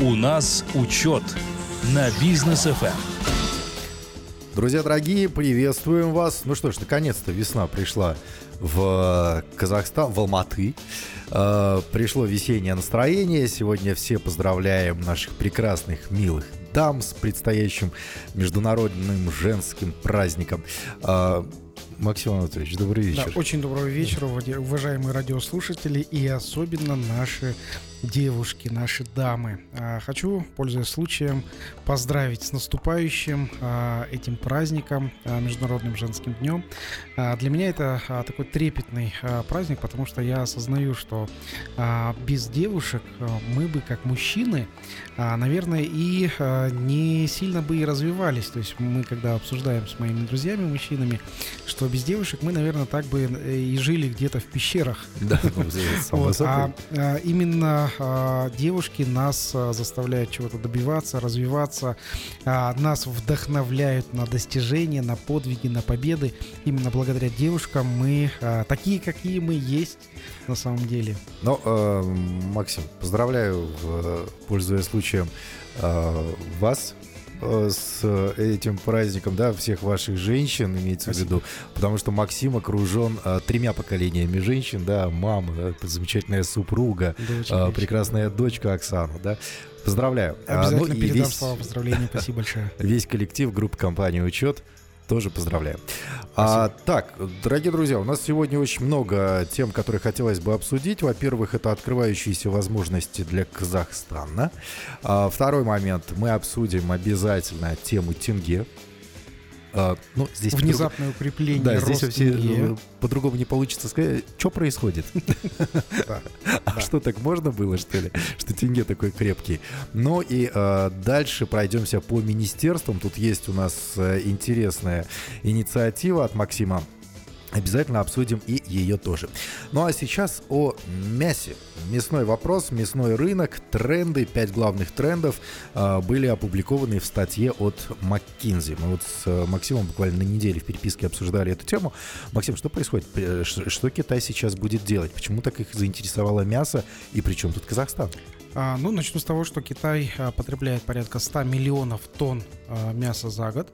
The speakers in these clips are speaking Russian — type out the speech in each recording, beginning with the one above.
У нас учет на бизнес FM. Друзья дорогие, приветствуем вас. Ну что ж, наконец-то весна пришла в Казахстан, в Алматы. Э, пришло весеннее настроение. Сегодня все поздравляем наших прекрасных, милых дам с предстоящим международным женским праздником. Э, Максим Анатольевич, добрый вечер. Да, очень доброго вечера, уважаемые радиослушатели и особенно наши девушки, наши дамы. А, хочу, пользуясь случаем, поздравить с наступающим а, этим праздником, а, Международным женским днем. Для меня это такой трепетный праздник, потому что я осознаю, что без девушек мы бы, как мужчины, наверное, и не сильно бы и развивались. То есть мы, когда обсуждаем с моими друзьями, мужчинами, что без девушек мы, наверное, так бы и жили где-то в пещерах. Да, ну, а именно а, девушки нас а, заставляют чего-то добиваться, развиваться, а, нас вдохновляют на достижения, на подвиги, на победы. Именно благодаря девушкам мы такие, какие мы есть на самом деле. Ну, э, Максим, поздравляю, пользуясь случаем, вас Э, с этим праздником, да, всех ваших женщин, имеется Спасибо. в виду, потому что Максим окружен а, тремя поколениями женщин, да, мама, да, замечательная супруга, а, прекрасная дочка Оксана, да. Поздравляю. Обязательно а, ну, передам весь, слова поздравления, спасибо большое. Весь коллектив группы компании «Учет» тоже поздравляю. А, так, дорогие друзья, у нас сегодня очень много тем, которые хотелось бы обсудить. Во-первых, это открывающиеся возможности для Казахстана. А, второй момент, мы обсудим обязательно тему тенге. А, ну, здесь Внезапное по укрепление. Да, здесь вообще э, по-другому не получится сказать. Что происходит? А что, так можно было, что ли? Что тенге такой крепкий. Ну и э, дальше пройдемся по министерствам. Тут есть у нас э, интересная инициатива от Максима Обязательно обсудим и ее тоже. Ну а сейчас о мясе. Мясной вопрос, мясной рынок, тренды, пять главных трендов э, были опубликованы в статье от McKinsey. Мы вот с э, Максимом буквально на неделе в переписке обсуждали эту тему. Максим, что происходит? Что Китай сейчас будет делать? Почему так их заинтересовало мясо и при чем тут Казахстан? А, ну, начну с того, что Китай а, потребляет порядка 100 миллионов тонн а, мяса за год.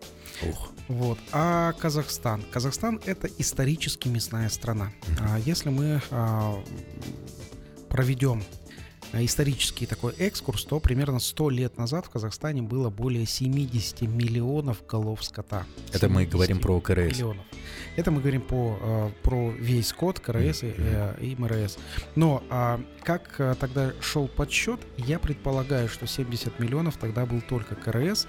Ух. Вот. А Казахстан? Казахстан это исторически мясная страна. Если мы проведем исторический такой экскурс, то примерно 100 лет назад в Казахстане было более 70 миллионов голов скота. Это мы говорим про КРС. Миллионов. Это мы говорим по, э, про весь скот, КРС и, э, и МРС. Но а, как тогда шел подсчет, я предполагаю, что 70 миллионов тогда был только КРС,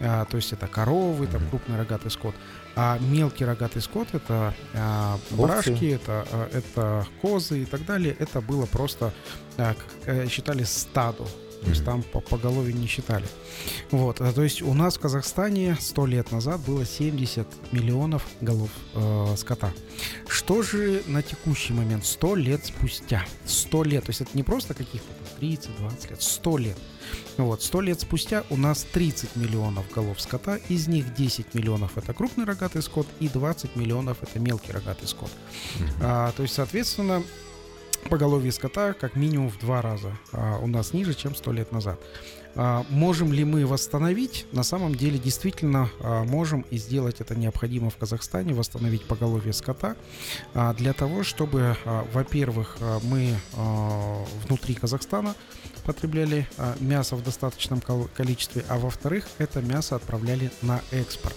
а, то есть это коровы, там крупный рогатый скот. А мелкий рогатый скот это а, брашки, это, а, это козы и так далее. Это было просто а, как, считали стаду. То есть там по поголовью не считали. Вот, а, то есть у нас в Казахстане 100 лет назад было 70 миллионов голов э, скота. Что же на текущий момент, 100 лет спустя? 100 лет, то есть это не просто каких-то 30-20 лет, 100 лет. Вот, 100 лет спустя у нас 30 миллионов голов скота, из них 10 миллионов это крупный рогатый скот и 20 миллионов это мелкий рогатый скот. А, то есть, соответственно, поголовье скота как минимум в два раза а, у нас ниже, чем 100 лет назад. А, можем ли мы восстановить? На самом деле действительно а, можем и сделать это необходимо в Казахстане, восстановить поголовье скота а, для того, чтобы, а, во-первых, а, мы а, внутри Казахстана потребляли а, мясо в достаточном количестве, а во-вторых, это мясо отправляли на экспорт.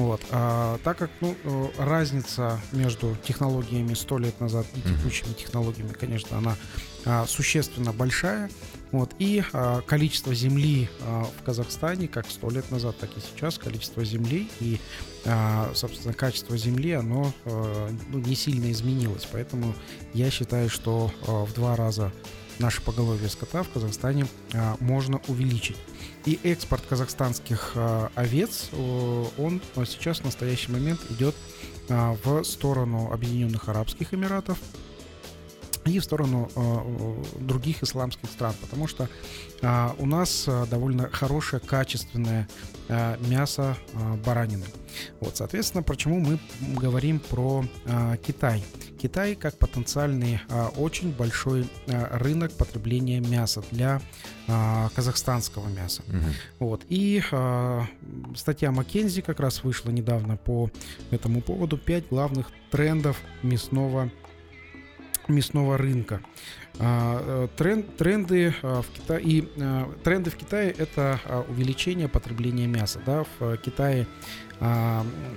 Вот. А, так как ну, э, разница между технологиями 100 лет назад и текущими технологиями, конечно, она а, существенно большая. Вот. И а, количество земли а, в Казахстане, как 100 лет назад, так и сейчас, количество земли и, а, собственно, качество земли, оно а, ну, не сильно изменилось. Поэтому я считаю, что а, в два раза наше поголовье скота в Казахстане а, можно увеличить. И экспорт казахстанских а, овец, он сейчас в настоящий момент идет а, в сторону Объединенных Арабских Эмиратов, и в сторону э, других исламских стран, потому что э, у нас э, довольно хорошее, качественное э, мясо э, баранины. Вот, соответственно, почему мы говорим про э, Китай? Китай как потенциальный э, очень большой э, рынок потребления мяса для э, казахстанского мяса. Угу. Вот. И э, статья Маккензи как раз вышла недавно по этому поводу. Пять главных трендов мясного мясного рынка. А, э, тренд, тренды а, в Китае и а, тренды в Китае это увеличение потребления мяса. Да? В Китае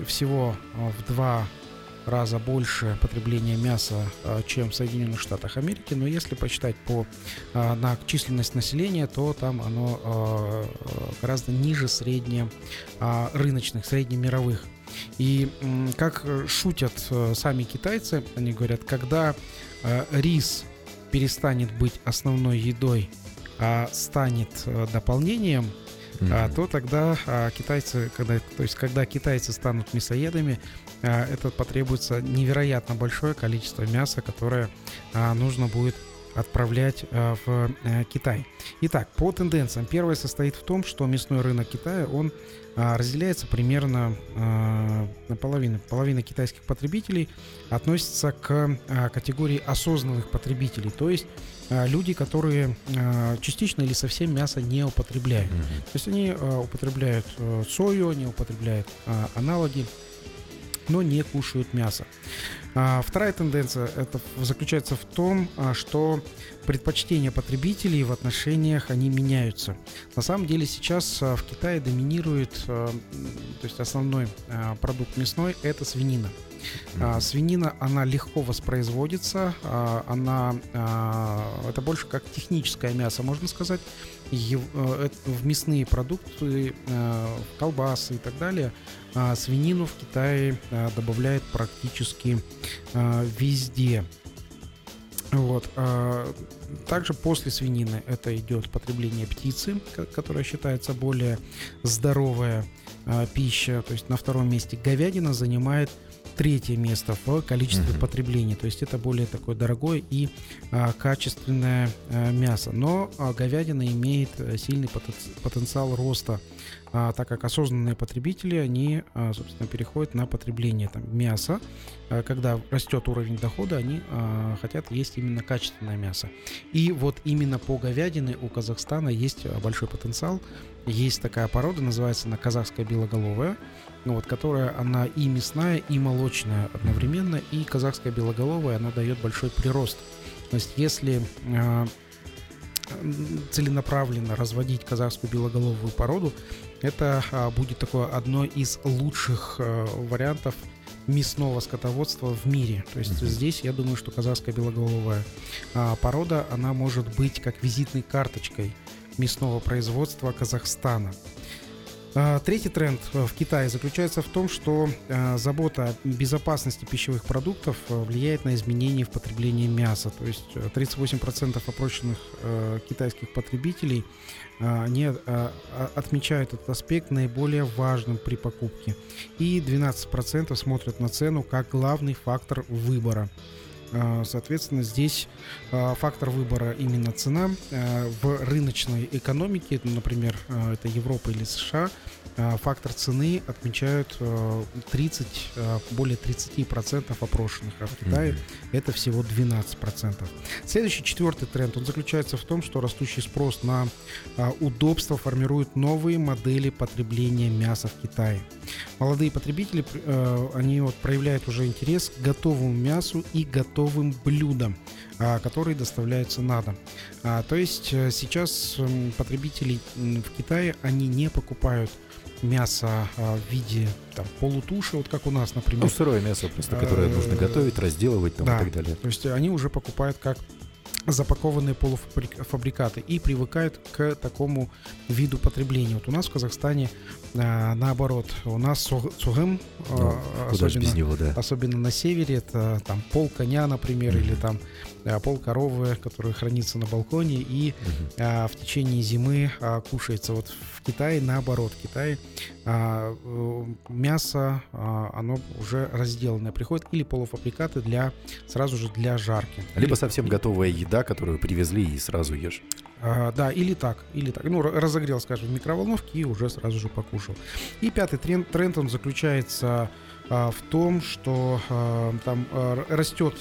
всего в два раза больше потребления мяса, чем в Соединенных Штатах Америки, но если посчитать по, на численность населения, то там оно гораздо ниже средне рыночных, среднемировых. И как шутят э, сами китайцы, они говорят, когда Э, рис перестанет быть основной едой, а станет э, дополнением, mm-hmm. то тогда а, китайцы, когда, то есть когда китайцы станут мясоедами, а, это потребуется невероятно большое количество мяса, которое а, нужно будет отправлять в э, Китай. Итак, по тенденциям. Первое состоит в том, что мясной рынок Китая, он а, разделяется примерно а, наполовину. Половина китайских потребителей относится к категории осознанных потребителей, то есть люди, которые частично или совсем мясо не употребляют. Mm-hmm. То есть они употребляют э, сою, они употребляют аналоги, но не кушают мясо. А, вторая тенденция это заключается в том, а, что предпочтения потребителей в отношениях они меняются. На самом деле сейчас а, в Китае доминирует, то есть основной продукт мясной это свинина. Свинина, она легко воспроизводится, она, это больше как техническое мясо, можно сказать. Ев, э, в мясные продукты, э, колбасы и так далее а, свинину в Китае а, добавляют практически а, везде. Вот. Также после свинины это идет потребление птицы, которая считается более здоровая пища. То есть на втором месте говядина занимает третье место в количестве uh-huh. потребления. То есть это более такое дорогое и а, качественное а, мясо. Но а, говядина имеет э, сильный потенциал роста а, так как осознанные потребители, они, а, собственно, переходят на потребление там, мяса. А, когда растет уровень дохода, они а, хотят есть именно качественное мясо. И вот именно по говядине у Казахстана есть большой потенциал. Есть такая порода, называется она казахская белоголовая, вот, которая она и мясная, и молочная одновременно. И казахская белоголовая, она дает большой прирост. То есть если а, целенаправленно разводить казахскую белоголовую породу, это а, будет такое одно из лучших а, вариантов мясного скотоводства в мире. То есть uh-huh. здесь я думаю, что казахская белоголовая а, порода, она может быть как визитной карточкой мясного производства Казахстана. А, третий тренд э, в Китае заключается в том, что э, забота о безопасности пищевых продуктов э, влияет на изменения в потреблении мяса. То есть 38% опрошенных китайских потребителей они отмечают этот аспект наиболее важным при покупке. И 12% смотрят на цену как главный фактор выбора. А, соответственно, здесь а, фактор выбора именно цена. А, в рыночной экономике, например, это Европа или США, фактор цены отмечают 30, более 30% опрошенных, а в Китае mm-hmm. это всего 12%. Следующий четвертый тренд, он заключается в том, что растущий спрос на удобство формирует новые модели потребления мяса в Китае. Молодые потребители, они вот проявляют уже интерес к готовому мясу и готовым блюдам, а, которые доставляются на дом. А, то есть э, сейчас потребители в Китае, они не покупают мясо а, в виде там, полутуши, вот как у нас, например. Ну, сырое мясо просто, которое нужно готовить, разделывать там, да, и так далее. То есть они уже покупают как запакованные полуфабрикаты и привыкают к такому виду потребления. Вот у нас в Казахстане а, наоборот, у нас цугым, ну, особенно, него, да. особенно на севере, это там пол коня, например, mm-hmm. или там а, пол коровы, который хранится на балконе и mm-hmm. а, в течение зимы а, кушается. Вот в Китае наоборот, в Китае а, э, мясо, а, оно уже разделанное приходит или полуфабрикаты для сразу же для жарки. Либо или, совсем готовая еда, которую привезли и сразу ешь. А, да, или так, или так. Ну, разогрел, скажем, в микроволновке и уже сразу же покушал. И пятый тренд, тренд он заключается а, в том, что а, там а, растет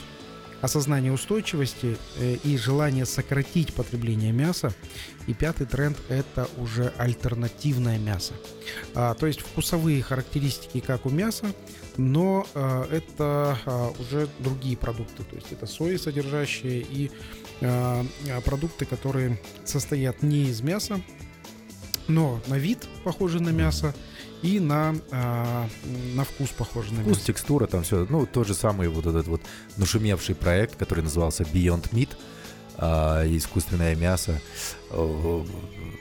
осознание устойчивости э, и желание сократить потребление мяса. И пятый тренд – это уже альтернативное мясо. А, то есть вкусовые характеристики, как у мяса, но а, это а, уже другие продукты. То есть это сои содержащие и а, продукты, которые состоят не из мяса, но на вид похожи на мясо и на, а, на вкус похожи на вкус, мясо. текстура, там все. Ну, тот же самый вот этот вот нашумевший проект, который назывался Beyond Meat, а, искусственное мясо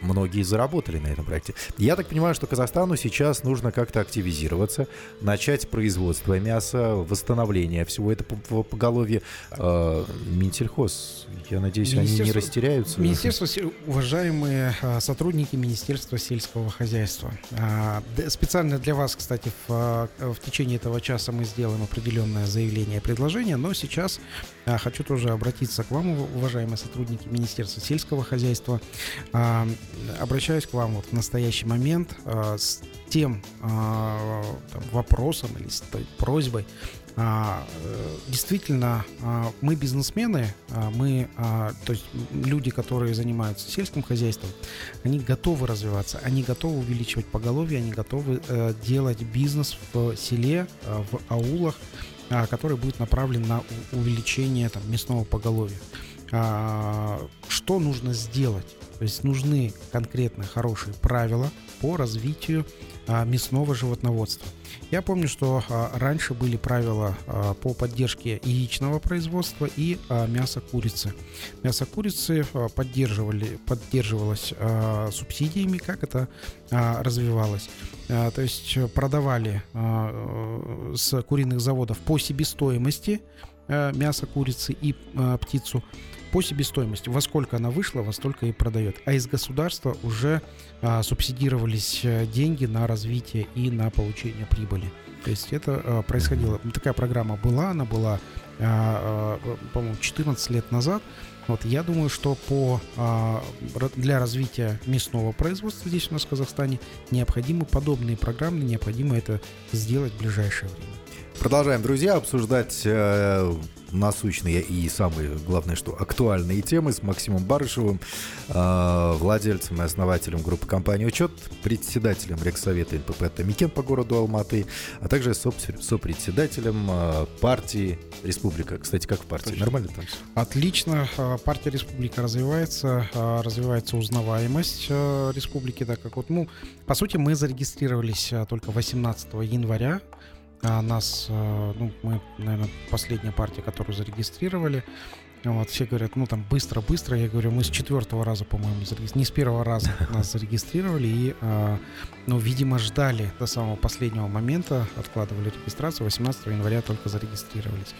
многие заработали на этом проекте. Я так понимаю, что Казахстану сейчас нужно как-то активизироваться, начать производство мяса, восстановление всего этого поголовья. Э, Минсельхоз, я надеюсь, они не растеряются. Министерство, уважаемые а, сотрудники Министерства сельского хозяйства. А, специально для вас, кстати, в, а, в течение этого часа мы сделаем определенное заявление и предложение, но сейчас хочу тоже обратиться к вам, уважаемые сотрудники Министерства сельского хозяйства обращаюсь к вам вот в настоящий момент э, с тем э, там, вопросом или с той просьбой. А, э, действительно, а, мы бизнесмены, а, мы, то есть люди, которые занимаются сельским хозяйством, они готовы развиваться, они готовы увеличивать поголовье, они готовы э, делать бизнес в селе, э, в аулах, э, который будет направлен на увеличение там, мясного поголовья. А, что нужно сделать? То есть нужны конкретно хорошие правила по развитию а, мясного животноводства. Я помню, что а, раньше были правила по поддержке яичного производства и мяса курицы. Мясо курицы поддерживали, поддерживалось субсидиями, как это развивалось. То есть продавали с куриных заводов по себестоимости мясо курицы и птицу по себестоимости. Во сколько она вышла, во столько и продает. А из государства уже а, субсидировались э, деньги на развитие и на получение прибыли. То есть это а, происходило. Такая программа была, она была, а, а, по-моему, 14 лет назад. Вот я думаю, что по, а, для развития мясного производства здесь у нас в Казахстане необходимы подобные программы, необходимо это сделать в ближайшее время. Продолжаем, друзья, обсуждать э, насущные и самые, главное, что актуальные темы с Максимом Барышевым, э, владельцем и основателем группы компании «Учет», председателем Рексовета НПП «Тамикен» по городу Алматы, а также сопредседателем э, партии «Республика». Кстати, как в партии? Точно. Нормально там? Отлично. Э, партия «Республика» развивается, э, развивается узнаваемость э, республики, так как вот, ну, по сути, мы зарегистрировались только 18 января а нас, э, ну, мы, наверное, последняя партия, которую зарегистрировали. Вот, все говорят, ну там быстро-быстро. Я говорю, мы с четвертого раза, по-моему, зарегистрировали. Не с первого раза нас зарегистрировали. И, э, ну, видимо, ждали до самого последнего момента, откладывали регистрацию. 18 января только зарегистрировались.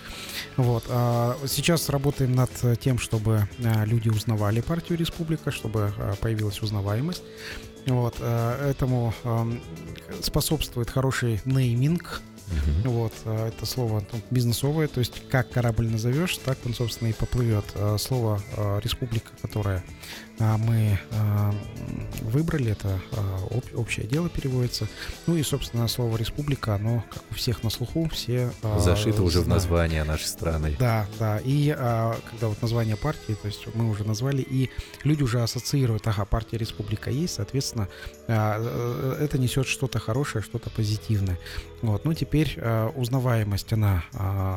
Вот. А сейчас работаем над тем, чтобы э, люди узнавали партию Республика, чтобы появилась узнаваемость. Вот. Этому способствует хороший нейминг Uh-huh. Вот, а, это слово ну, бизнесовое, то есть как корабль назовешь, так он, собственно, и поплывет. А, слово а, республика, которое мы выбрали, это общее дело переводится. Ну и, собственно, слово республика, оно, как у всех на слуху, все Зашито знают. уже в название нашей страны. Да, да. И когда вот название партии, то есть мы уже назвали, и люди уже ассоциируют, ага, партия республика есть, соответственно, э, это несет что-то хорошее, что-то позитивное. Вот, ну теперь узнаваемость, она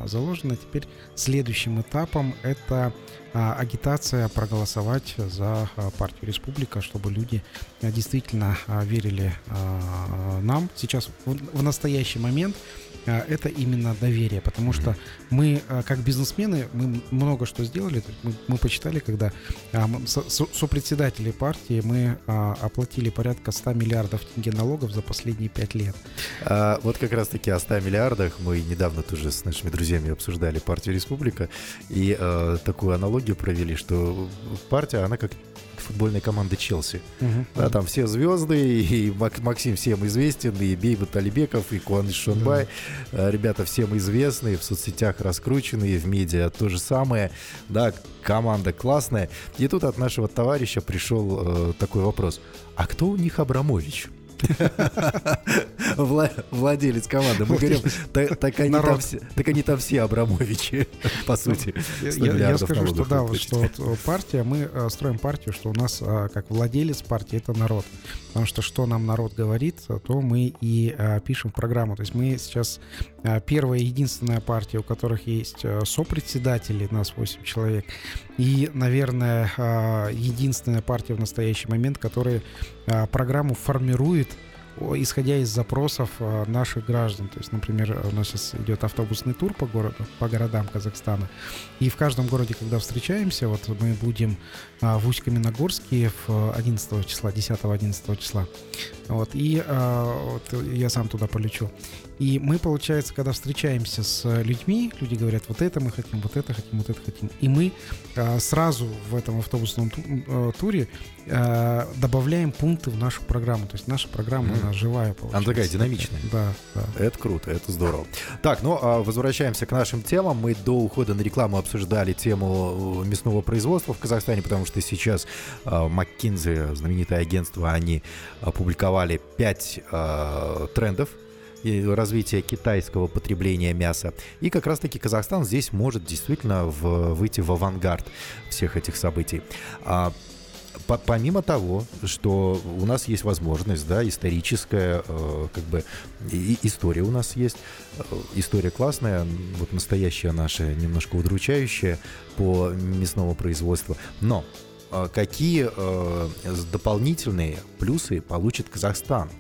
заложена. Теперь следующим этапом это а, агитация проголосовать за а, партию Республика, чтобы люди а, действительно а, верили а, нам. Сейчас в, настоящий момент а, это именно доверие, потому что мы, а, как бизнесмены, мы много что сделали. Мы, мы почитали, когда а, сопредседатели партии мы а, оплатили порядка 100 миллиардов тенге налогов за последние 5 лет. А, вот как раз-таки о 100 миллиардах мы недавно тоже с нашими друзьями обсуждали партию Республика и э, такую аналогию провели, что партия, она как футбольная команда Челси. Да, там все звезды, и Мак- Максим всем известен, и Бейбут Алибеков, и Куаныш Шонбай. Э, Ребята всем известные, в соцсетях раскрученные, в медиа то же самое. Да, команда классная. И тут от нашего товарища пришел э, такой вопрос. А кто у них Абрамович? Вла- Владелец команды. Мы говорим, «Так- они там все- так они там все Абрамовичи, по сути. Я, 100 я- я миллиардов скажу, что да, что э, партия, мы э, строим партию, что у нас э, как владелец партии это народ. Потому что что нам народ говорит, то мы и э, пишем в программу. То есть мы сейчас э, первая и единственная партия, у которых есть э, сопредседатели, нас 8 человек, и, наверное, единственная партия в настоящий момент, которая программу формирует исходя из запросов э, наших граждан. То есть, например, у нас сейчас идет автобусный тур по городу, по городам Казахстана. И в каждом городе, когда встречаемся, вот мы будем а, в Усть-Каменогорске в 11 числа, 10-11 числа. Вот, и а, вот я сам туда полечу. И мы, получается, когда встречаемся с людьми, люди говорят, вот это мы хотим, вот это хотим, вот это хотим. И мы а, сразу в этом автобусном э, туре добавляем пункты в нашу программу. То есть наша программа. Она живая получается. Она такая динамичная. Да, да. Это круто, это здорово. Так, ну а возвращаемся к нашим темам. Мы до ухода на рекламу обсуждали тему э, мясного производства в Казахстане, потому что сейчас э, McKinsey, знаменитое агентство, они опубликовали 5 трендов и развития китайского потребления мяса. И как раз-таки Казахстан здесь может действительно в- выйти в авангард всех этих событий. По- помимо того, что у нас есть возможность, да, историческая, э, как бы и- история у нас есть, Э, история классная, вот настоящая наша, немножко удручающая по мясному производству. Но э, какие э, дополнительные плюсы получит Казахстан?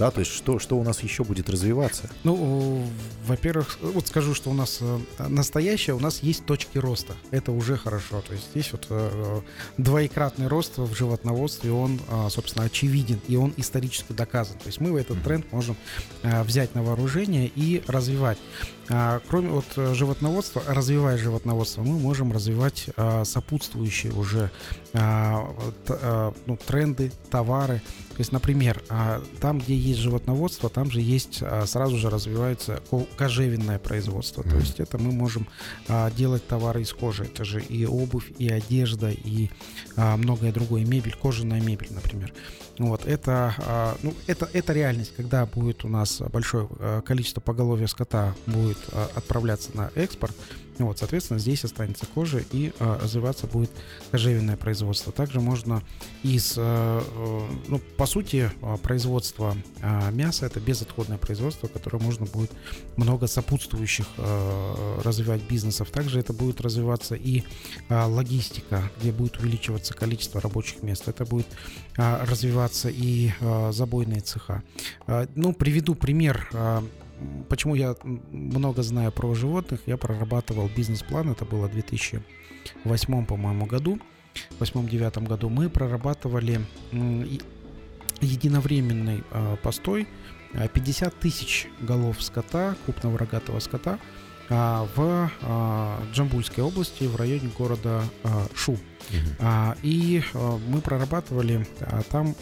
Да, то есть что, что у нас еще будет развиваться? Ну, э, во-первых, вот скажу, что у нас э, настоящее, у нас есть точки роста. Это уже хорошо. То есть здесь вот э, двоекратный рост в животноводстве, он, э, собственно, очевиден, и он исторически доказан. То есть мы этот тренд можем э, взять на вооружение и развивать. А, Кроме вот э, животноводства, развивая животноводство, мы можем развивать а, сопутствующие уже а, вот, а, ну, тренды, товары. То есть, например, а, там, где есть животноводство, там же есть а, сразу же развивается ко- кожевенное производство. То есть это мы можем а, делать товары из кожи. Это же и обувь, и одежда, и а, многое другое. Мебель, кожаная мебель, например. Вот, это, а, ну, это, это реальность, когда будет у нас большое а, количество поголовья скота будет а, отправляться на экспорт, вот, соответственно, здесь останется кожа и а, развиваться будет кожевенное производство. Также можно из, а, э, ну, по сути, а, производство а, мяса это безотходное производство, которое можно будет много сопутствующих а, развивать бизнесов. Также это будет развиваться и а, логистика, где будет увеличиваться количество рабочих мест. Это будет а, развиваться и а, забойные цеха. А, Ну, приведу пример. м, Почему я много знаю про животных? Я прорабатывал бизнес-план, это было в 2008, по-моему, году, в 2008-2009 году. Мы прорабатывали единовременный а, постой а, 50 тысяч голов скота, крупного рогатого скота, а, в а, Джамбульской области, в районе города а, Шу. А, И а, мы прорабатывали, а, там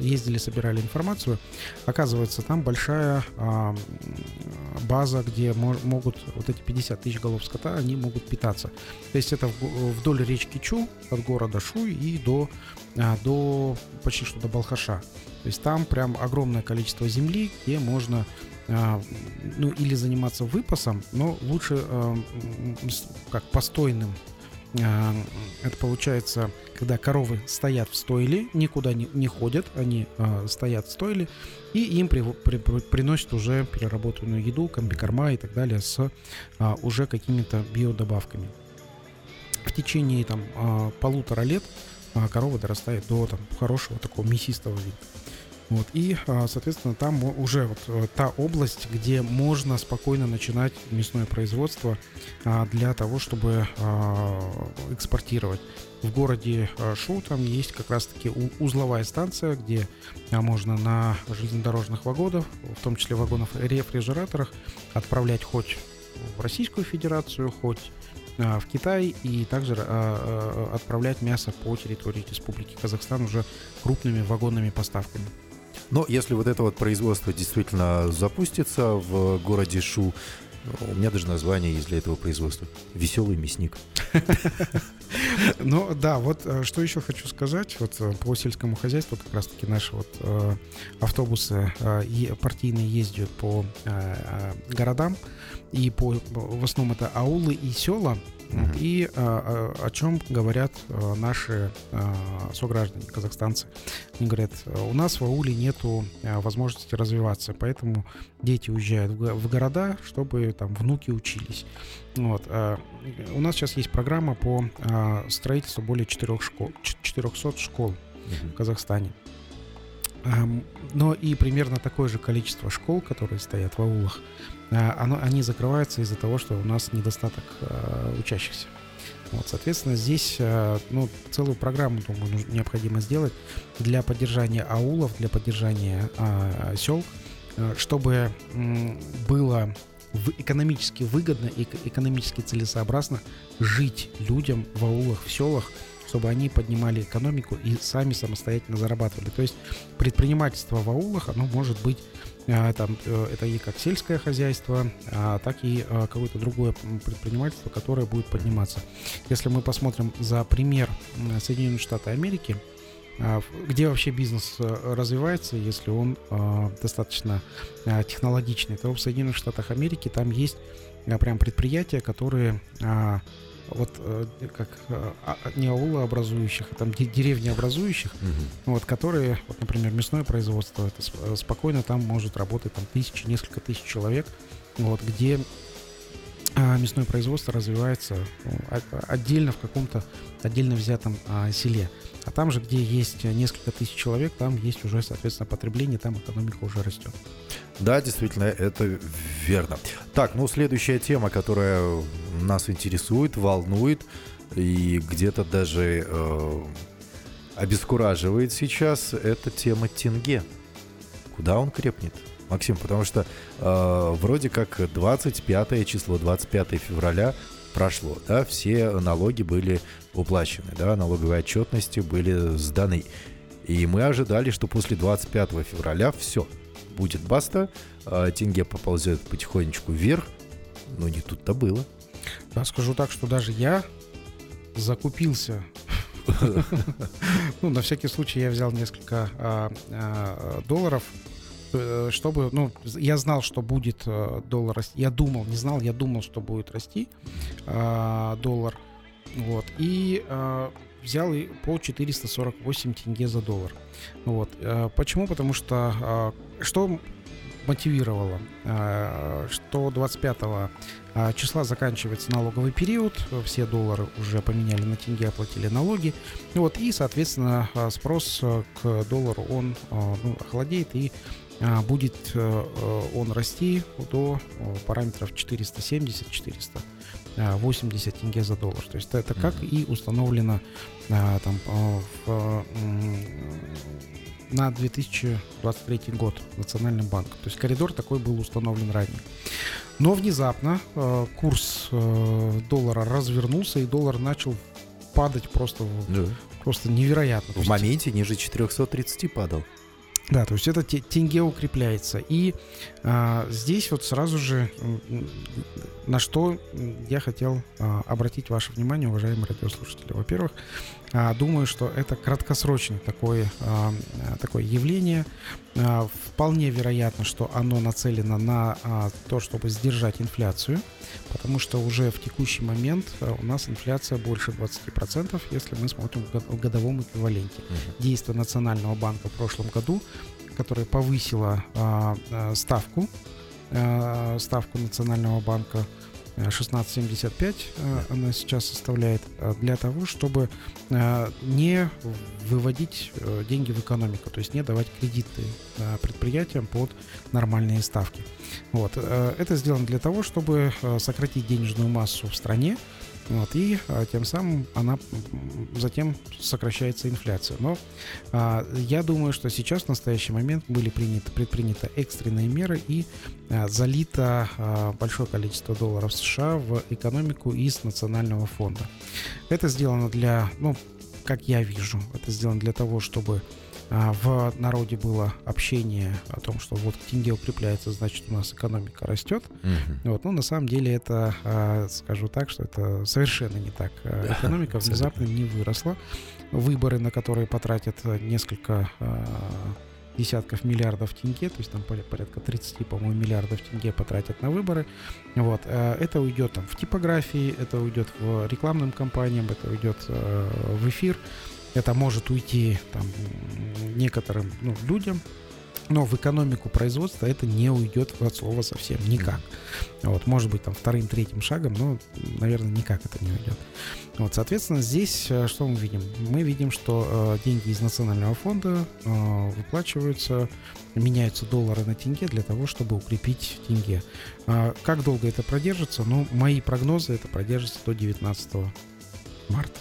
ездили, собирали информацию. Оказывается, там большая база, где мо- могут вот эти 50 тысяч голов скота, они могут питаться. То есть это вдоль речки Чу, от города Шу и до, до почти что до Балхаша. То есть там прям огромное количество земли, где можно ну или заниматься выпасом, но лучше как постойным Это получается, когда коровы стоят в стойле, никуда не, не ходят, они а, стоят в стойле, и им при- при- при- приносят уже переработанную еду, комбикорма и так далее с а, уже какими-то биодобавками. в течение там а, полутора лет а, корова дорастает до там хорошего такого мясистого вида. Вот, и, а, соответственно, там уже вот э, та область, где можно спокойно начинать мясное производство а, для того, чтобы а, экспортировать. В городе Шу там есть как раз-таки узловая станция, где можно на железнодорожных вагонах, в том числе вагонов рефрижераторах, отправлять хоть в Российскую Федерацию, хоть в Китай и также отправлять мясо по территории Республики Казахстан уже крупными вагонными поставками. Но если вот это вот производство действительно запустится в городе Шу, у меня даже название есть для этого производства. Веселый мясник. Ну да, вот э, что еще хочу сказать. Вот э, по сельскому хозяйству как раз-таки наши вот э, автобусы партийные ездят по городам. И по, в основном это аулы и села. Uh-huh. И а, о чем говорят а, наши а, сограждане, казахстанцы. Они говорят, у нас в ауле нету а, возможности развиваться, поэтому дети уезжают в, города, чтобы там внуки учились. Вот. А, у нас сейчас есть программа по а, строительству более 4 школ, 400 школ uh-huh. в Казахстане. Но и примерно такое же количество школ, которые стоят в аулах, а, оно, они закрываются из-за того, что у нас недостаток э, учащихся. Вот, соответственно, здесь э, ну, целую программу, думаю, необходимо сделать для поддержания аулов, для поддержания э, сел, чтобы было экономически выгодно и экономически целесообразно жить людям в аулах, в селах, чтобы они поднимали экономику и сами самостоятельно зарабатывали. То есть предпринимательство в аулах, оно может быть а, там, э, это и как сельское хозяйство, а, так и а, какое-то другое предпринимательство, которое будет подниматься. Если мы посмотрим за пример Соединенных Штатов Америки, где вообще бизнес э, развивается, если он достаточно технологичный, то в Соединенных Штатах Америки там есть прям предприятия, которые вот э, как э, а, не аула образующих, а там деревни образующих, угу. вот, которые, вот, например, мясное производство, это э, спокойно там может работать там тысячи, несколько тысяч человек, вот, где мясное производство развивается ну, отдельно в каком-то отдельно взятом а, селе. А там же, где есть несколько тысяч человек, там есть уже, соответственно, потребление, там экономика уже растет. Да, действительно, это верно. Так, ну следующая тема, которая нас интересует, волнует и где-то даже э, обескураживает сейчас, это тема тенге. Куда он крепнет? Максим, потому что э, вроде как 25 число, 25 февраля прошло, да, все налоги были уплачены, да, налоговые отчетности были сданы. И мы ожидали, что после 25 февраля все, будет баста, э, тенге поползет потихонечку вверх, но не тут-то было. Да, скажу так, что даже я закупился ну, на всякий случай я взял несколько а, а, долларов чтобы, ну, я знал, что будет э, доллар расти. Я думал, не знал, я думал, что будет расти э, доллар. Вот. И э, взял и по 448 тенге за доллар. Вот. Э, почему? Потому что э, что мотивировало, э, что 25 э, числа заканчивается налоговый период, все доллары уже поменяли на тенге, оплатили налоги, вот, и, соответственно, э, спрос к доллару, он ну, охладеет, и будет э, э, он расти до параметров 470-480 тенге за доллар. То есть это как и установлено а, там, в, на 2023 год Национальным банком. То есть коридор такой был установлен ранее. Но внезапно э, курс доллара развернулся, и доллар начал падать просто, да. просто невероятно. В моменте ниже 430 падал. Да, то есть это тенге укрепляется. И а, здесь вот сразу же на что я хотел а, обратить ваше внимание, уважаемые радиослушатели. Во-первых, думаю, что это краткосрочное такое, а, такое явление. А, вполне вероятно, что оно нацелено на а, то, чтобы сдержать инфляцию, потому что уже в текущий момент а, у нас инфляция больше 20%, если мы смотрим в годовом эквиваленте. Действие Национального банка в прошлом году, которое повысило а, а, ставку, а, ставку Национального банка 16,75 э, она сейчас составляет э, для того, чтобы э, не выводить деньги в экономику, то есть не давать кредиты предприятиям под нормальные ставки. Вот. Это сделано для того, чтобы сократить денежную массу в стране, вот, и а, тем самым она затем сокращается инфляция. Но а, я думаю, что сейчас в настоящий момент были приняты, предприняты экстренные меры и а, залито большое количество долларов США в экономику из национального фонда. Это сделано для, ну, как я вижу, это сделано для того, чтобы в народе было общение о том, что вот тенге укрепляется, значит у нас экономика растет. Мгм. Вот, ну, на самом деле это, а, скажу так, что это совершенно не так. А, Экономика внезапно не выросла. Выборы, на которые потратят а, несколько а, десятков миллиардов тенге, то есть там поря- порядка 30, по-моему, миллиардов тенге потратят на выборы. Вот, а, это уйдет там в типографии, это уйдет в рекламным кампаниям, это уйдет а, в эфир, это может уйти там некоторым ну, людям, но в экономику производства это не уйдет от слова совсем никак. Вот, может быть, там вторым, третьим шагом, но, наверное, никак это не уйдет. Вот, соответственно, здесь э, что мы видим? Мы видим, что э, деньги из национального фонда э, выплачиваются, меняются доллары на тенге для того, чтобы укрепить тенге. А как долго это продержится? Ну, мои прогнозы, это продержится до 19 марта.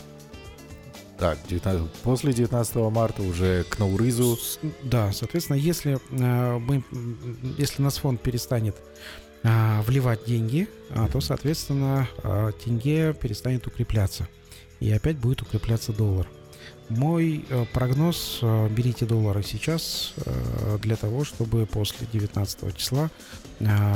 Так, 19 после 19 марта уже к Наурызу. Да, соответственно, если э, мы, если нас фонд перестанет а, вливать деньги, а, то, соответственно, а, тенге перестанет укрепляться. И опять будет укрепляться доллар. Мой э, прогноз, э, берите доллары сейчас э, для того, чтобы после 19 числа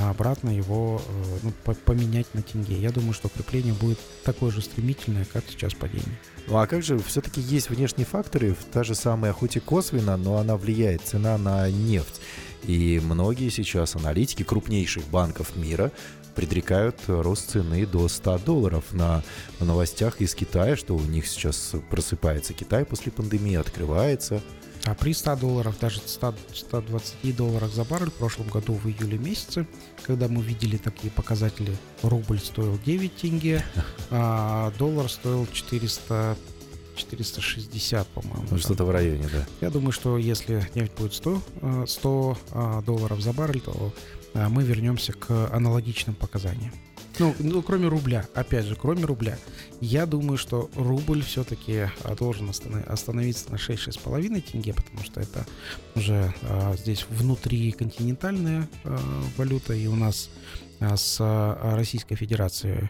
обратно его ну, по- поменять на тенге. Я думаю, что укрепление будет такое же стремительное, как сейчас падение. Ну а как же, все-таки есть внешние факторы, та же самая, хоть и косвенно, но она влияет, цена на нефть. И многие сейчас аналитики крупнейших банков мира предрекают рост цены до 100 долларов на новостях из Китая, что у них сейчас просыпается Китай после пандемии, открывается. А при 100 долларов, даже 100, 120 долларов за баррель в прошлом году в июле месяце, когда мы видели такие показатели, рубль стоил 9 тенге, а доллар стоил 400, 460, по-моему. Ну, что-то в районе, да. Я думаю, что если нефть будет 100, э, 100 а, долларов за баррель, то мы вернемся к аналогичным показаниям. Ну, ну, кроме рубля, опять же, кроме рубля, я думаю, что рубль все-таки должен останов- остановиться на 6-6,5 тенге, потому что это уже а, здесь внутри континентальная а, валюта, и у нас а, с а, Российской Федерацией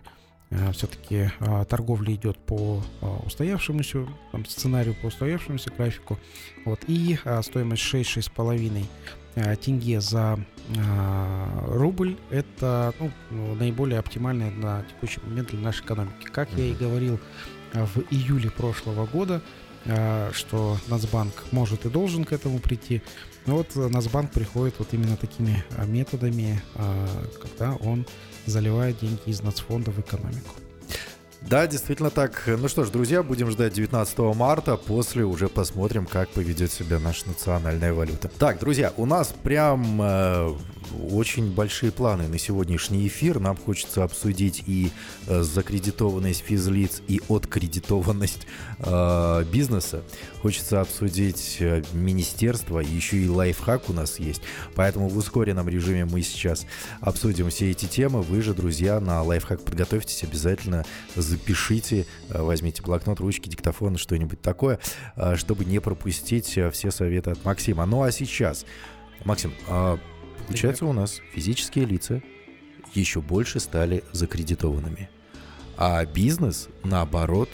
все-таки торговля идет по а, устоявшемуся там, сценарию, по устоявшемуся графику. Вот, и а, стоимость 6-6,5 а, тенге за а, рубль это ну, наиболее оптимальное на текущий момент для нашей экономики. Как я и говорил а, в июле прошлого года, а, что Нацбанк может и должен к этому прийти. Но вот Нацбанк приходит вот именно такими методами, когда он заливает деньги из нацфонда в экономику. Да, действительно так. Ну что ж, друзья, будем ждать 19 марта. После уже посмотрим, как поведет себя наша национальная валюта. Так, друзья, у нас прям э, очень большие планы на сегодняшний эфир. Нам хочется обсудить и э, закредитованность физлиц, и откредитованность э, бизнеса. Хочется обсудить э, министерство, еще и лайфхак у нас есть. Поэтому в ускоренном режиме мы сейчас обсудим все эти темы. Вы же, друзья, на лайфхак подготовьтесь обязательно запишите, э, возьмите блокнот, ручки, диктофон, что-нибудь такое, э, чтобы не пропустить э, все советы от Максима. Ну а сейчас, Максим, получается у нас физические лица еще больше стали закредитованными, а бизнес, наоборот,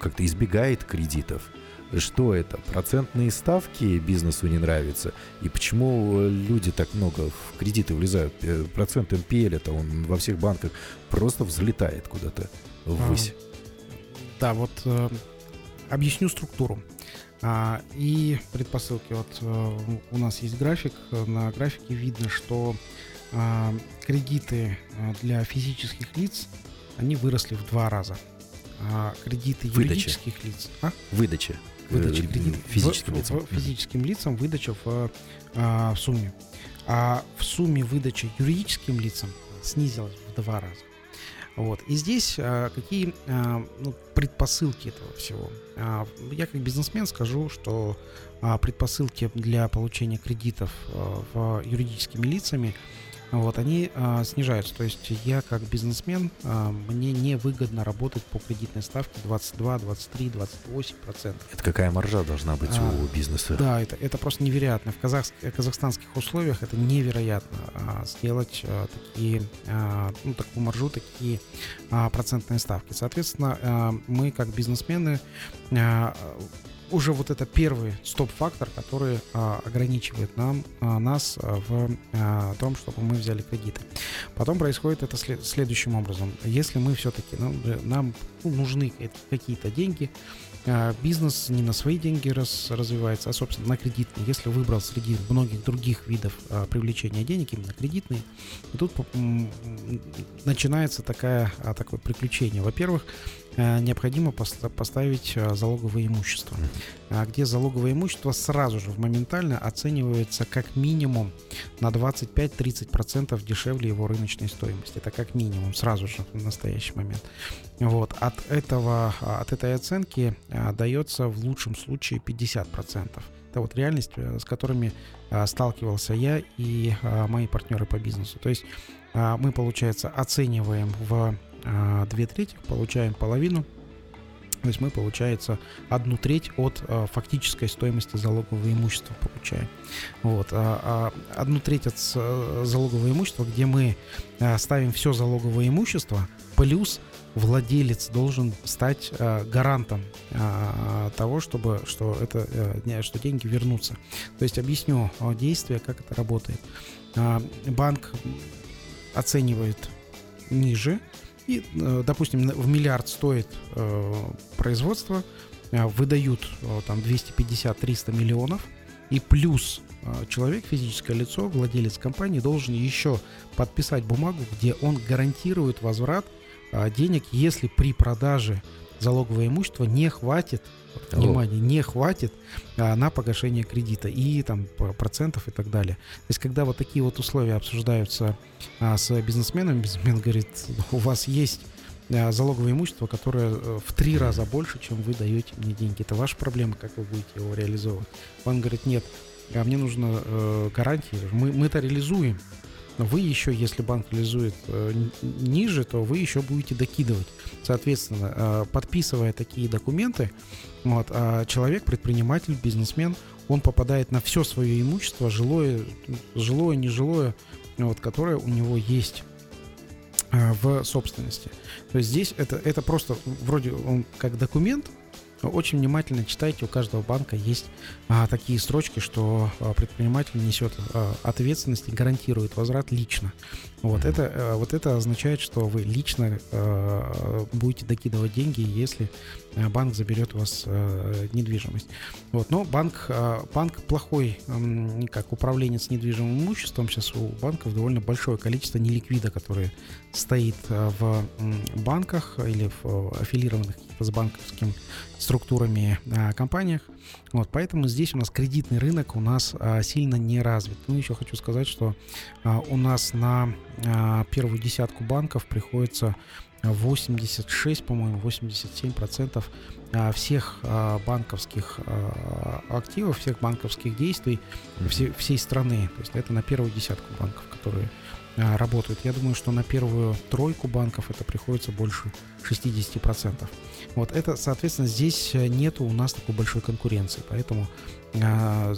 как-то избегает кредитов. Что это? Процентные ставки бизнесу не нравятся? И почему э, люди так много в кредиты влезают? Э, Процент НПЛ это он во всех банках просто взлетает куда-то ввысь. Да, вот э, объясню структуру. А, и предпосылки. Вот э, у нас есть график. На графике видно, что а, кредиты а, для физических лиц они выросли в два раза. А кредиты Выдача. юридических лиц. А? Выдача. Выдача э, кредитов физическим в- лицам. в- физическим лицам выдача в, а, в сумме. А в сумме выдача юридическим лицам снизилась в два раза. Вот. И здесь а, какие а, ну, предпосылки этого всего? А, я как бизнесмен скажу, что а, предпосылки для получения кредитов а, в юридическими лицами вот, они а, снижаются. То есть я как бизнесмен, а, мне невыгодно работать по кредитной ставке 22, 23, 28 процентов. Это какая маржа должна быть А, у бизнеса? Да, это, это просто невероятно. В казахск- казахстанских условиях это невероятно а, сделать а, такие, а, ну, такую маржу, такие а, процентные ставки. Соответственно, а, мы как бизнесмены а, уже вот это первый стоп-фактор, который а, ограничивает нам, а, нас а, в а, том, чтобы мы взяли кредиты. Потом происходит это след- следующим образом. Если мы все-таки, нам, нам ну, нужны какие- какие-то деньги, бизнес не на свои деньги раз, развивается, а, собственно, на кредитные. Если выбрал среди многих других видов а, привлечения денег именно кредитные, и тут начинается такая, а, такое приключение. Во-первых, а, необходимо поста- поставить а, залоговое имущество, а, где залоговое имущество сразу же моментально оценивается как минимум на 25-30% дешевле его рыночной стоимости. Это как минимум сразу же в настоящий момент. Вот. От, этого, от этой оценки а, дается в лучшем случае 50%. Это вот реальность, э, с которыми а, сталкивался я и мои партнеры по бизнесу. То есть мы, получается, оцениваем в две трети, получаем половину. То есть мы, получается, одну треть от а, фактической стоимости залогового имущества получаем. Вот. а, а, одну треть от с- э, залогового имущества, где мы а, ставим все залоговое имущество, плюс владелец должен стать а, гарантом а, того, чтобы что это э, что деньги вернутся. То есть объясню а, действие, как это работает. А, банк оценивает ниже и, э, допустим, в миллиард стоит э, производство, э, выдают э, там 250-300 миллионов, и плюс э, человек, физическое лицо, владелец компании должен еще подписать бумагу, где он гарантирует возврат денег, если при продаже залогового имущества не хватит, О. внимание, не хватит а, на погашение кредита и там процентов и так далее. То есть, когда вот такие вот условия обсуждаются а, с бизнесменом, бизнесмен говорит, у вас есть а, залоговое имущество, которое э, в три раза больше, чем вы даете мне деньги. Это ваша проблема, как вы будете его реализовывать. Он говорит, нет, а мне нужно э, гарантии. Мы, мы это реализуем. Вы еще, если банк реализует э, ниже, то вы еще будете докидывать. Соответственно, э, подписывая такие документы, вот, а человек, предприниматель, бизнесмен, он попадает на все свое имущество, жилое, жилое, нежилое, вот, которое у него есть э, в собственности. То есть здесь это, это просто вроде он как документ, очень внимательно читайте, у каждого банка есть а, такие строчки, что а, предприниматель несет а, ответственность и гарантирует возврат лично. Вот, это, а, вот это означает, что вы лично а, будете докидывать деньги, если а, банк заберет у вас недвижимость. Вот, но банк, банк плохой, как управленец недвижимым имуществом. Сейчас у банков довольно большое количество неликвида, которые стоит в банках или в аффилированных с банковским структурами компаниях. Вот, поэтому здесь у нас кредитный рынок у нас сильно не развит. Ну, еще хочу сказать, что у нас на первую десятку банков приходится 86, по-моему, 87 процентов а, всех а, банковских а, активов, всех банковских действий все- всей страны. То есть это на первую десятку банков, которые а, работают. Я думаю, что на первую тройку банков это приходится больше 60%. Вот это, соответственно, здесь э, нету у нас такой большой конкуренции, поэтому, э,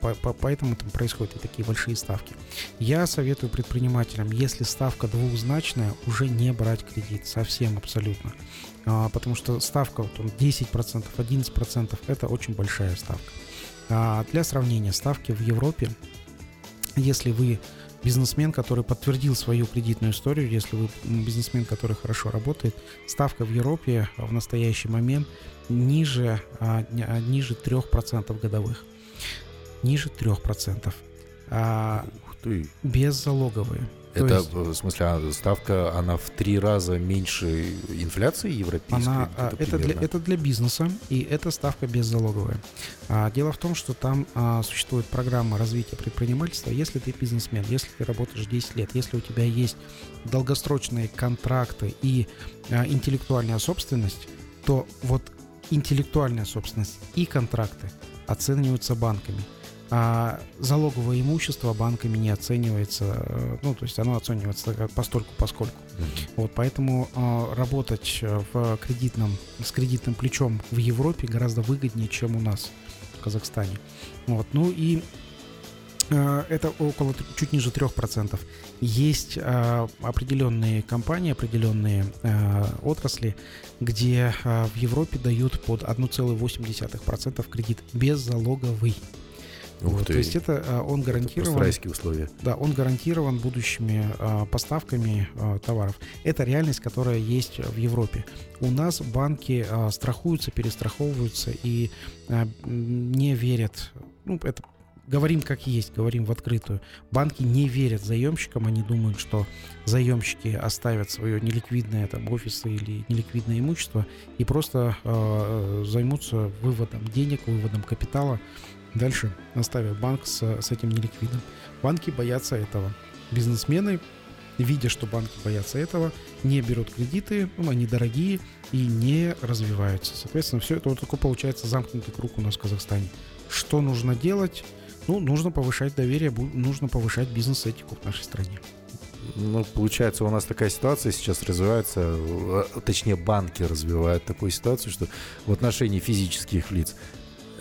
по- по- поэтому там происходят и такие большие ставки. Я советую предпринимателям, если ставка двухзначная, уже не брать кредит совсем абсолютно, А, потому что ставка он 10%, 11% это очень большая ставка. А, Для сравнения, ставки в Европе, если вы бизнесмен, который подтвердил свою кредитную историю, если вы бизнесмен, который хорошо работает, ставка в Европе в настоящий момент ниже, а, ниже 3% годовых. Ниже 3%. А, Ух ты. беззалоговые. То это, есть, в смысле, а, ставка, она в три раза меньше инфляции европейской? Она, а, это, для, это для бизнеса, и это ставка беззалоговая. А, дело в том, что там а, существует программа развития предпринимательства, если ты бизнесмен, если ты работаешь 10 лет, если у тебя есть долгосрочные контракты и а, интеллектуальная собственность, то вот интеллектуальная собственность и контракты оцениваются банками – а залоговое имущество банками не оценивается, э, ну, то есть оно оценивается постольку поскольку. Mm-hmm. Вот, поэтому э, работать в кредитном, с кредитным плечом в Европе гораздо выгоднее, чем у нас в Казахстане. Вот, ну и э, это около чуть ниже 3%. Есть э, определенные компании, определенные э, отрасли, где э, в Европе дают под 1,8% кредит беззалоговый. Ух вот, ты. То есть это а, он гарантирован. Это райские условия. Да, он гарантирован будущими а, поставками а, товаров. Это реальность, которая есть в Европе. У нас банки а, страхуются, перестраховываются и а, не верят. Ну, это говорим как есть, говорим в открытую. Банки не верят заемщикам, они думают, что заемщики оставят свое неликвидное там офисы или неликвидное имущество и просто э, займутся выводом денег, выводом капитала Дальше оставят банк с, с этим неликвидом. Банки боятся этого. Бизнесмены, видя, что банки боятся этого, не берут кредиты, ну, они дорогие и не развиваются. Соответственно, все это вот такой получается замкнутый круг у нас в Казахстане. Что нужно делать? Ну, нужно повышать доверие, нужно повышать бизнес-этику в нашей стране. Ну, получается, у нас такая ситуация сейчас развивается, э, точнее, банки развивают такую ситуацию, что в отношении физических лиц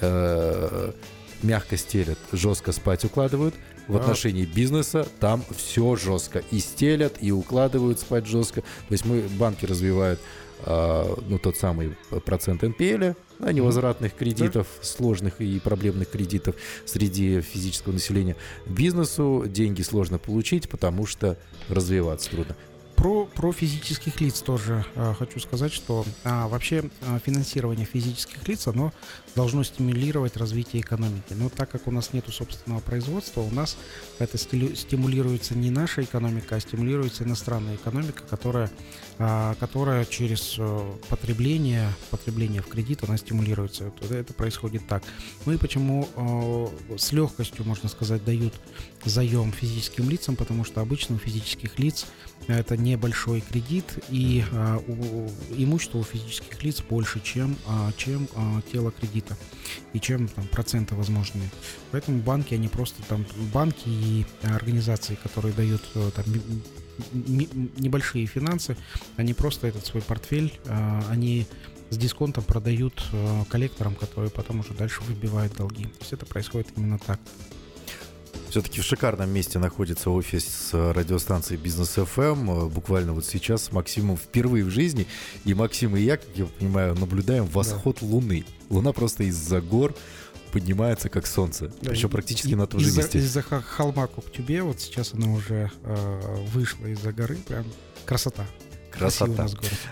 э, мягко стелят, жестко спать укладывают. В отношении бизнеса там все жестко. И стелят, и укладывают спать жестко. То есть мы, банки развивают э, ну, тот самый процент НПЛ, да, невозвратных кредитов, да. сложных и проблемных кредитов среди физического населения. Бизнесу деньги сложно получить, потому что развиваться трудно. Про, про физических лиц тоже а, хочу сказать, что а, вообще а, финансирование физических лиц, оно должно стимулировать развитие экономики. Но так как у нас нет собственного производства, у нас это стимулируется не наша экономика, а стимулируется иностранная экономика, которая, а, которая через а, потребление, потребление в кредит, она стимулируется. Это происходит так. Ну и почему а, с легкостью, можно сказать, дают заем физическим лицам, потому что обычно у физических лиц это небольшой кредит, и а, имущество у физических лиц больше, чем, а, чем тело кредита, и чем там, проценты возможные. Поэтому банки, они просто там, банки и организации, которые дают э, там, небольшие финансы, они просто этот свой портфель, а, они с дисконтом продают а, коллекторам, которые потом уже дальше выбивают долги. То есть это происходит именно так. Все-таки в шикарном месте находится офис радиостанции Бизнес FM. Эм. Буквально вот сейчас с Максимом впервые в жизни. И Максим и я, как я понимаю, наблюдаем восход да. Луны. Луна просто из-за гор поднимается как солнце. Да, Причем практически и, на том же месте. Из-за холма Коктюбе, вот сейчас она уже э, вышла из-за горы. Прям красота. Красота.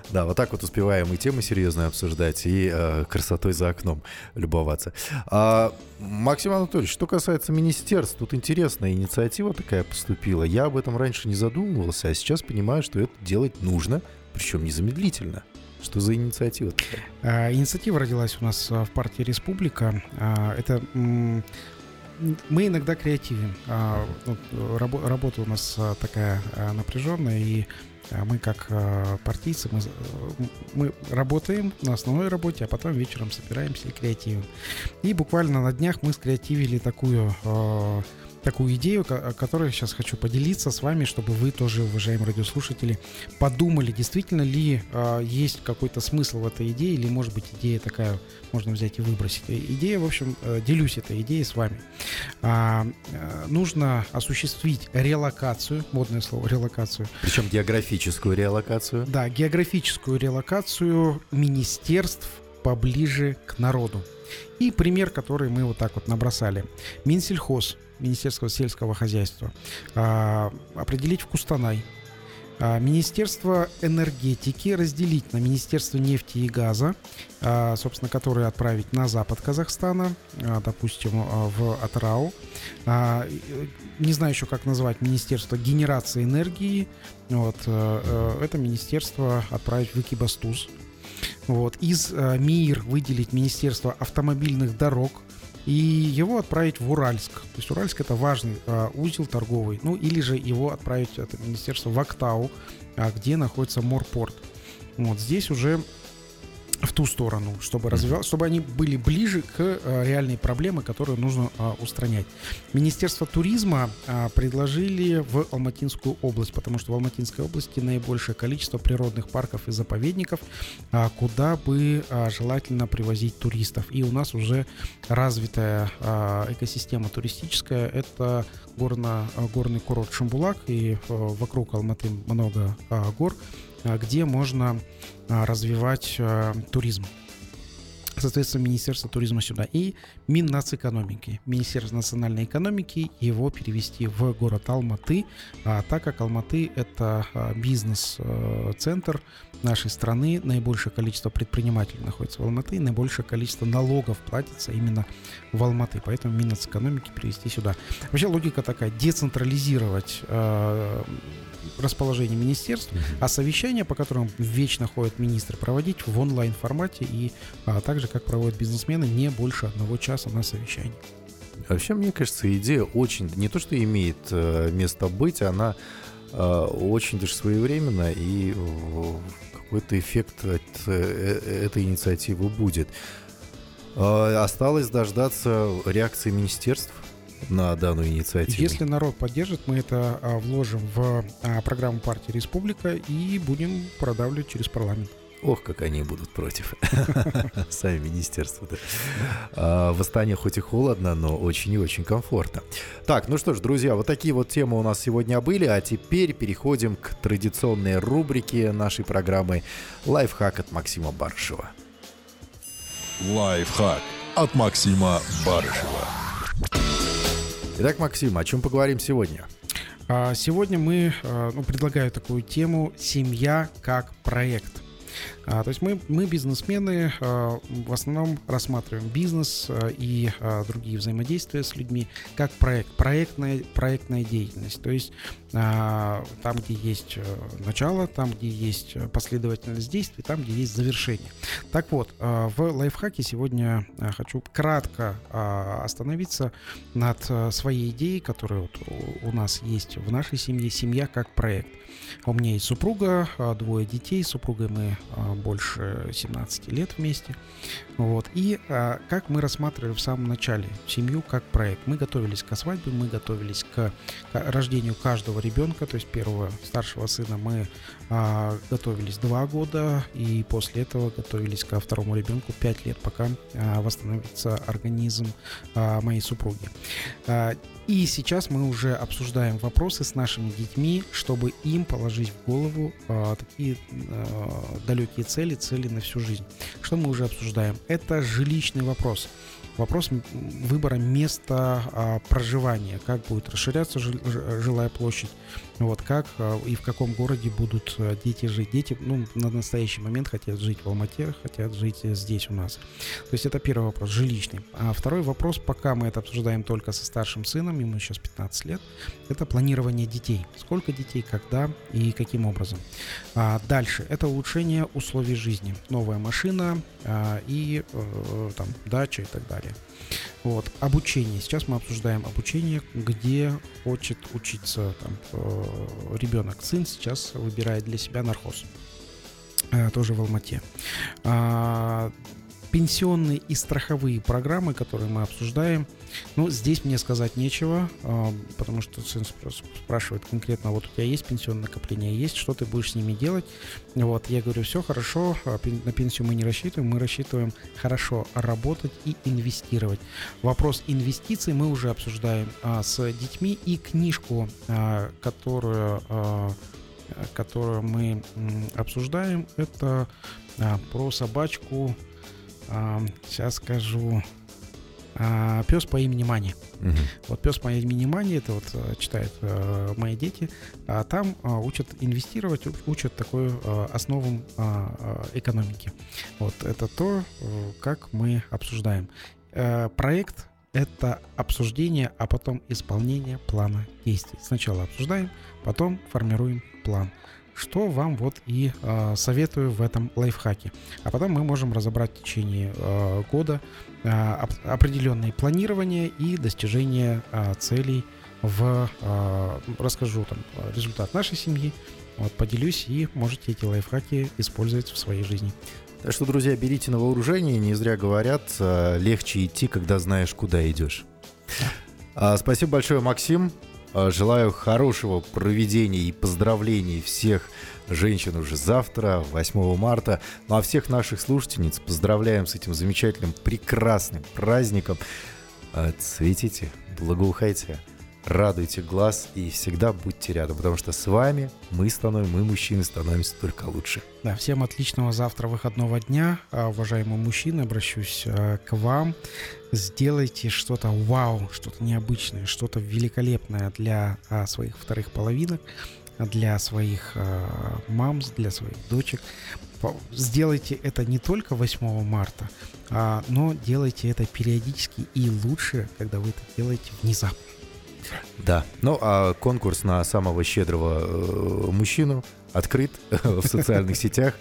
Да, вот так вот успеваем и темы серьезные обсуждать, и э, красотой за окном любоваться. А, Максим Анатольевич, что касается министерств, тут интересная инициатива такая поступила. Я об этом раньше не задумывался, а сейчас понимаю, что это делать нужно, причем незамедлительно. Что за инициатива? А, инициатива родилась у нас а, в партии «Республика». А, это мы иногда креативим. А, работа у нас такая напряженная, и а мы как э, партийцы, мы, мы работаем на основной работе, а потом вечером собираемся и креативим. И буквально на днях мы скреативили такую э, такую идею, о которой сейчас хочу поделиться с вами, чтобы вы тоже, уважаемые радиослушатели, подумали, действительно ли э, есть какой-то смысл в этой идее, или, может быть, идея такая можно взять и выбросить. Идея, в общем, э, делюсь этой идеей с вами. А, э, нужно осуществить релокацию, модное слово, релокацию. Причем географическую релокацию. Да, географическую релокацию министерств поближе к народу. И пример, который мы вот так вот набросали. Минсельхоз Министерства сельского хозяйства, а, определить в Кустанай, А, Министерство энергетики разделить на Министерство нефти и газа, а, собственно, которые отправить на запад Казахстана, допустим, в Атрау. И, Не знаю еще, как назвать Министерство генерации энергии. Вот, э, э, это министерство отправить в Экибастуз. Вот. Из э, МИИР выделить Министерство автомобильных дорог, и его отправить в Уральск. То есть Уральск это важный э, узел торговый. Ну или же его отправить это министерство в Актау, а, где находится морпорт. Вот здесь уже в ту сторону, чтобы развивал, чтобы они были ближе к э, реальной проблеме, которую нужно э, устранять. Министерство туризма э, предложили в Алматинскую область, потому что в Алматинской области наибольшее количество природных парков и заповедников, а, куда бы а, желательно привозить туристов. И у нас уже развитая а, экосистема туристическая. Это горно, а, горный курорт Шамбулак, и э, вокруг Алматы много а, гор, а, где можно а, развивать а, туризм. Соответственно, Министерство туризма сюда. И Миннацэкономики. Министерство национальной экономики его перевести в город Алматы, а, так как Алматы это а, бизнес-центр нашей страны, наибольшее количество предпринимателей находится в Алматы, наибольшее количество налогов платится именно в Алматы. Поэтому Миннацэкономики перевести сюда. Вообще логика такая, децентрализировать а, расположение министерств, а совещания, по которым вечно ходят министры, проводить в онлайн формате и а, так же, как проводят бизнесмены, не больше одного часа на совещании. Вообще, мне кажется, идея очень, не то что имеет э, место быть, она э, очень даже своевременна, и какой-то эффект от э, этой инициативы будет. Осталось дождаться реакции министерств на данную инициативу. Если народ поддержит, мы это а, вложим в а, программу партии Республика и будем продавливать через парламент. Ох, как они будут против. Сами министерства. Да. А, Восстание хоть и холодно, но очень и очень комфортно. Так, ну что ж, друзья, вот такие вот темы у нас сегодня были, а теперь переходим к традиционной рубрике нашей программы «Лайфхак от Максима Барышева». Лайфхак от Максима Барышева. Итак, Максим, о чем поговорим сегодня? А, Сегодня мы а, ну, предлагаю такую тему «Семья как проект». А, То есть мы, мы бизнесмены, а, в основном рассматриваем бизнес а, и другие взаимодействия с людьми как проект, проектная, проектная деятельность. То есть там, где есть э, начало, там, где есть последовательность действий, там, где есть завершение. Так вот, в лайфхаке сегодня хочу кратко остановиться над своей идеей, которая вот у- нас есть в нашей семье, семья как проект. У меня есть супруга, двое детей, с супругой мы больше 17 лет вместе. Вот. И а, как мы рассматривали в самом начале семью как проект. Мы готовились к свадьбе, мы готовились к рождению каждого ребенка, то есть первого старшего сына мы а, готовились два года, и после этого готовились ко второму ребенку пять лет, пока а, восстановится организм а, моей супруги. А, и сейчас мы уже обсуждаем вопросы с нашими детьми, чтобы им положить в голову а, такие а, далекие цели, цели на всю жизнь. Что мы уже обсуждаем? Это жилищный вопрос. Вопрос выбора места а, проживания, как будет расширяться жилая площадь, вот как а, и в каком городе будут а, дети жить. Дети, ну, на настоящий момент хотят жить в Алмате, хотят жить э, здесь у нас. То есть это первый вопрос, жилищный. А второй вопрос, пока мы это обсуждаем только со старшим сыном, ему сейчас 15 лет, это планирование детей. Сколько детей, когда и каким образом. А дальше, это улучшение условий жизни. Новая машина а, и э, там дача и так далее. Вот. Обучение. Сейчас мы обсуждаем обучение, где хочет учиться там, э, ребенок. Сын сейчас выбирает для себя нархоз. Э, тоже в Алмате. А, пенсионные и страховые программы, которые мы обсуждаем, ну, здесь мне сказать нечего, а, потому что сын спра- спрашивает конкретно, вот у тебя есть пенсионное накопление, есть, что ты будешь с ними делать? Вот, я говорю, все хорошо, а, на пенсию мы не рассчитываем, мы рассчитываем хорошо работать и инвестировать. Вопрос инвестиций мы уже обсуждаем а, с детьми и книжку, которую, которую мы обсуждаем, это про собачку, а, сейчас скажу, а, пес по имени Мани. Мгм. Вот пес по имени Мани, это вот э, читают э, мои дети, а там а, учат инвестировать, учат такой э, основам а, а, экономики. Вот это то, э, как мы обсуждаем. Э, Проект это обсуждение, а потом исполнение плана действий. Сначала обсуждаем, потом формируем план. Что вам вот и э, советую в этом лайфхаке. А потом мы можем разобрать в течение э, года э, оп- определенные планирования и достижения э, целей в э, расскажу там результат нашей семьи, вот поделюсь и можете эти лайфхаки использовать в своей жизни. Так что, друзья, берите на вооружение. Не зря говорят, легче идти, когда знаешь, куда идешь. Спасибо большое, Максим. А, Желаю хорошего проведения и поздравлений всех женщин уже завтра, 8 марта. Ну а всех наших слушательниц поздравляем с этим замечательным, прекрасным праздником. А, Цветите, благоухайте, радуйте глаз и всегда будьте рядом, потому что с вами мы становимся, мы, мужчины, становимся только лучше. Да, всем отличного завтра выходного дня. А, Уважаемые мужчины, обращусь а, к вам. Сделайте что-то вау, что-то необычное, что-то великолепное для а, своих вторых половинок, для своих мамс, для своих дочек. Сделайте это не только 8 марта, но делайте это периодически и лучше, когда вы это делаете внезапно. Да. Ну, а конкурс на самого щедрого э, мужчину открыт в социальных сетях.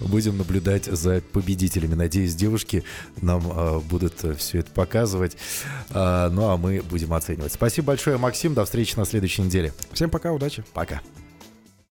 Будем наблюдать за победителями. Надеюсь, девушки нам э, будут все это показывать. А, ну, а мы будем оценивать. Спасибо большое, Максим. До встречи на следующей неделе. Всем пока, удачи! Пока.